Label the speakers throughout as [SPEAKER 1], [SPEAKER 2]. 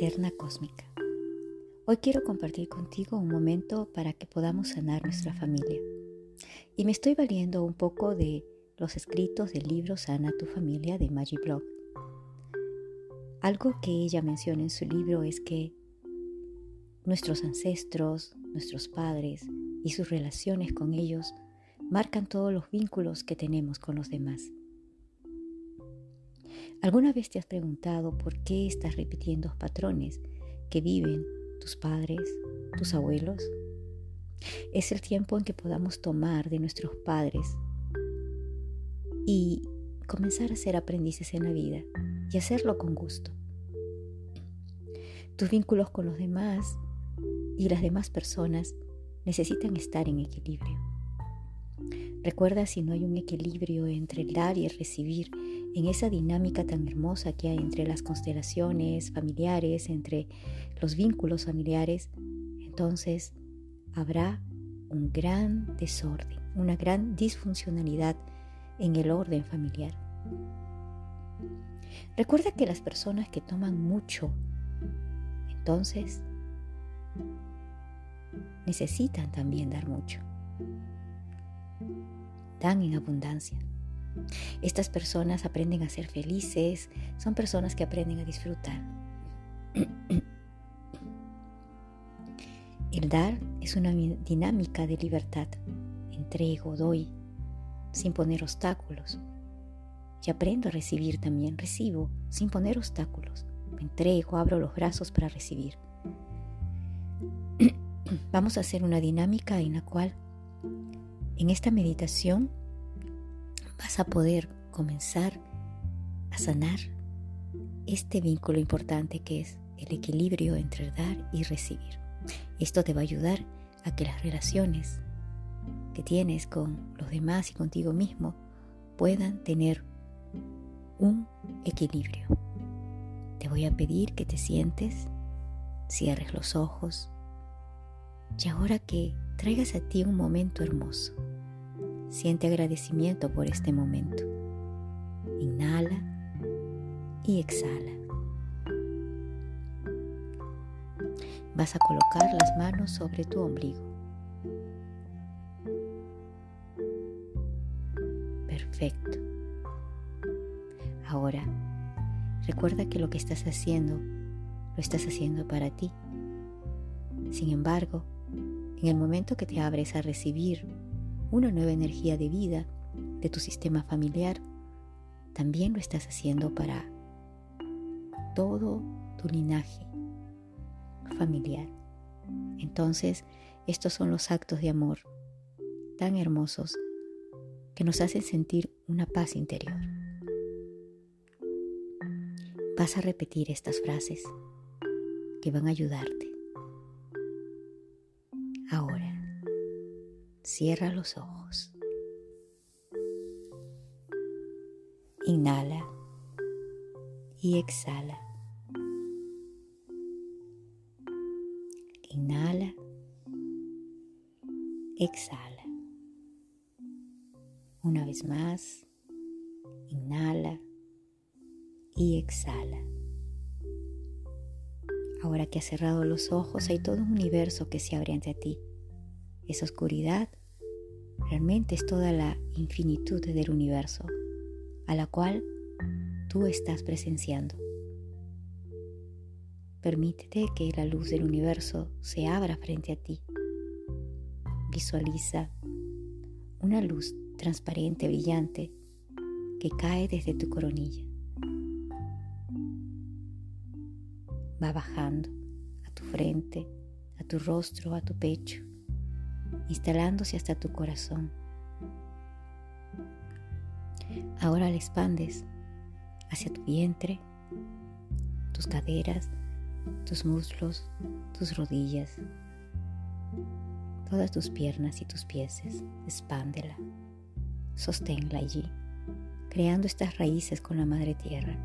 [SPEAKER 1] Eterna Cósmica. Hoy quiero compartir contigo un momento para que podamos sanar nuestra familia. Y me estoy valiendo un poco de los escritos del libro Sana tu familia de Maggie Blog. Algo que ella menciona en su libro es que nuestros ancestros, nuestros padres y sus relaciones con ellos marcan todos los vínculos que tenemos con los demás. ¿Alguna vez te has preguntado por qué estás repitiendo patrones que viven tus padres, tus abuelos? Es el tiempo en que podamos tomar de nuestros padres y comenzar a ser aprendices en la vida y hacerlo con gusto. Tus vínculos con los demás y las demás personas necesitan estar en equilibrio. Recuerda si no hay un equilibrio entre el dar y el recibir en esa dinámica tan hermosa que hay entre las constelaciones familiares, entre los vínculos familiares, entonces habrá un gran desorden, una gran disfuncionalidad en el orden familiar. Recuerda que las personas que toman mucho, entonces necesitan también dar mucho. Dan en abundancia. Estas personas aprenden a ser felices, son personas que aprenden a disfrutar. El dar es una dinámica de libertad. Entrego, doy, sin poner obstáculos. Y aprendo a recibir también, recibo, sin poner obstáculos. Entrego, abro los brazos para recibir. Vamos a hacer una dinámica en la cual en esta meditación vas a poder comenzar a sanar este vínculo importante que es el equilibrio entre dar y recibir. Esto te va a ayudar a que las relaciones que tienes con los demás y contigo mismo puedan tener un equilibrio. Te voy a pedir que te sientes, cierres los ojos y ahora que traigas a ti un momento hermoso Siente agradecimiento por este momento. Inhala y exhala. Vas a colocar las manos sobre tu ombligo. Perfecto. Ahora, recuerda que lo que estás haciendo, lo estás haciendo para ti. Sin embargo, en el momento que te abres a recibir una nueva energía de vida de tu sistema familiar, también lo estás haciendo para todo tu linaje familiar. Entonces, estos son los actos de amor tan hermosos que nos hacen sentir una paz interior. Vas a repetir estas frases que van a ayudarte. Cierra los ojos. Inhala y exhala. Inhala, exhala. Una vez más, inhala y exhala. Ahora que has cerrado los ojos, hay todo un universo que se abre ante ti. Esa oscuridad realmente es toda la infinitud del universo a la cual tú estás presenciando. Permítete que la luz del universo se abra frente a ti. Visualiza una luz transparente, brillante, que cae desde tu coronilla. Va bajando a tu frente, a tu rostro, a tu pecho instalándose hasta tu corazón. Ahora la expandes hacia tu vientre, tus caderas, tus muslos, tus rodillas, todas tus piernas y tus pies. Expándela, sosténla allí, creando estas raíces con la madre tierra.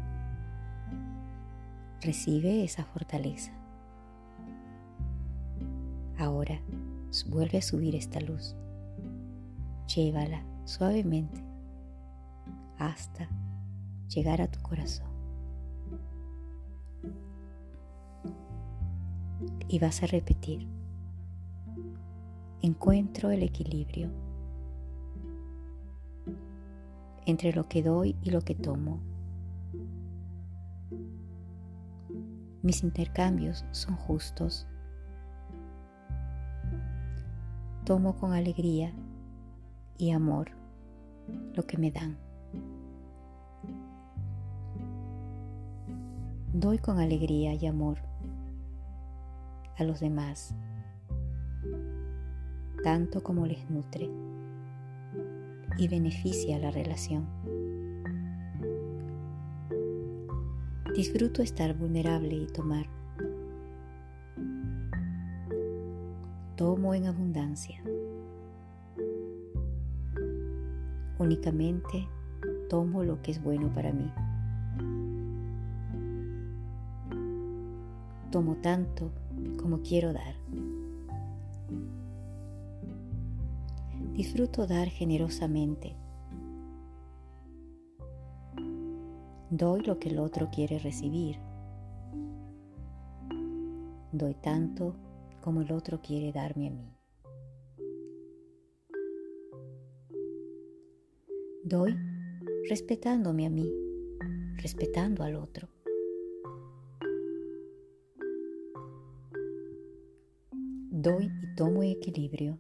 [SPEAKER 1] Recibe esa fortaleza. Ahora vuelve a subir esta luz. Llévala suavemente hasta llegar a tu corazón. y vas a repetir. Encuentro el equilibrio entre lo que doy y lo que tomo. Mis intercambios son justos. Tomo con alegría y amor lo que me dan. Doy con alegría y amor a los demás, tanto como les nutre y beneficia la relación. Disfruto estar vulnerable y tomar. Tomo en abundancia. Únicamente tomo lo que es bueno para mí. Tomo tanto como quiero dar. Disfruto dar generosamente. Doy lo que el otro quiere recibir. Doy tanto como el otro quiere darme a mí. Doy respetándome a mí, respetando al otro. Doy y tomo equilibrio.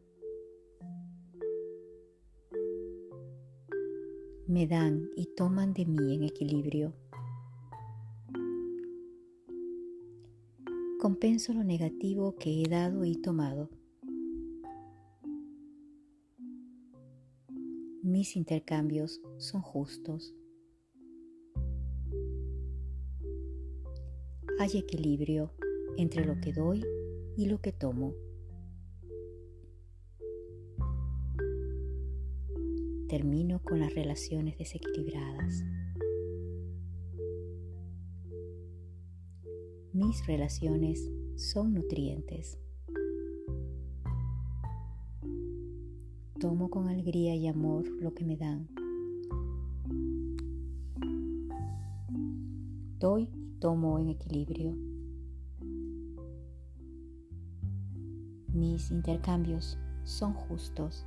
[SPEAKER 1] Me dan y toman de mí en equilibrio. Compenso lo negativo que he dado y tomado. Mis intercambios son justos. Hay equilibrio entre lo que doy y lo que tomo. termino con las relaciones desequilibradas. Mis relaciones son nutrientes. Tomo con alegría y amor lo que me dan. Doy y tomo en equilibrio. Mis intercambios son justos.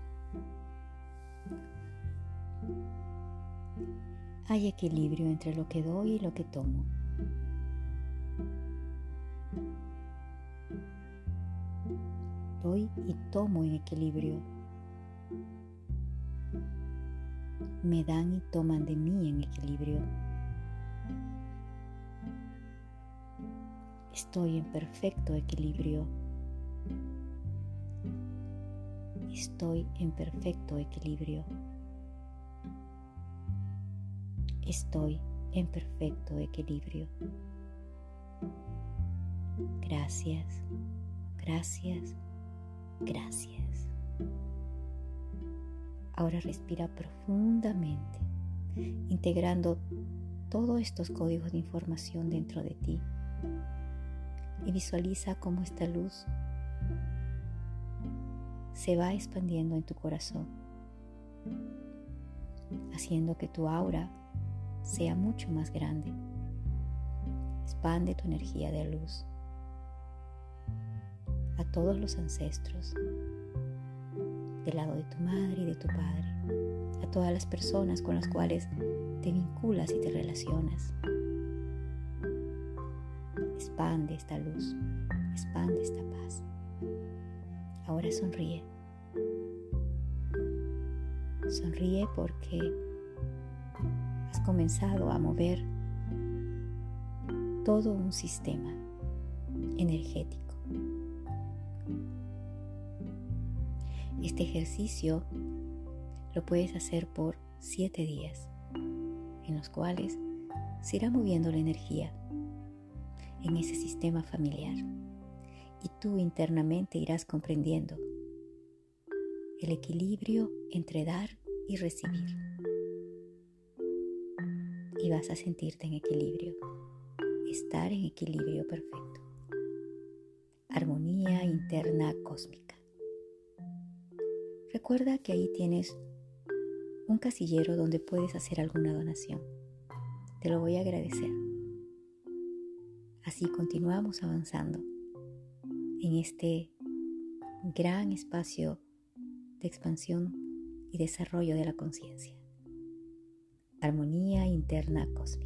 [SPEAKER 1] Hay equilibrio entre lo que doy y lo que tomo. Doy y tomo en equilibrio. Me dan y toman de mí en equilibrio. Estoy en perfecto equilibrio. Estoy en perfecto equilibrio. Estoy en perfecto equilibrio. Gracias, gracias, gracias. Ahora respira profundamente, integrando todos estos códigos de información dentro de ti y visualiza cómo esta luz se va expandiendo en tu corazón, haciendo que tu aura sea mucho más grande. Expande tu energía de luz a todos los ancestros, del lado de tu madre y de tu padre, a todas las personas con las cuales te vinculas y te relacionas. Expande esta luz, expande esta paz. Ahora sonríe. Sonríe porque comenzado a mover todo un sistema energético. Este ejercicio lo puedes hacer por siete días, en los cuales se irá moviendo la energía en ese sistema familiar y tú internamente irás comprendiendo el equilibrio entre dar y recibir y vas a sentirte en equilibrio, estar en equilibrio perfecto. Armonía interna cósmica. Recuerda que ahí tienes un casillero donde puedes hacer alguna donación. Te lo voy a agradecer. Así continuamos avanzando en este gran espacio de expansión y desarrollo de la conciencia. Armonía interna cósmica.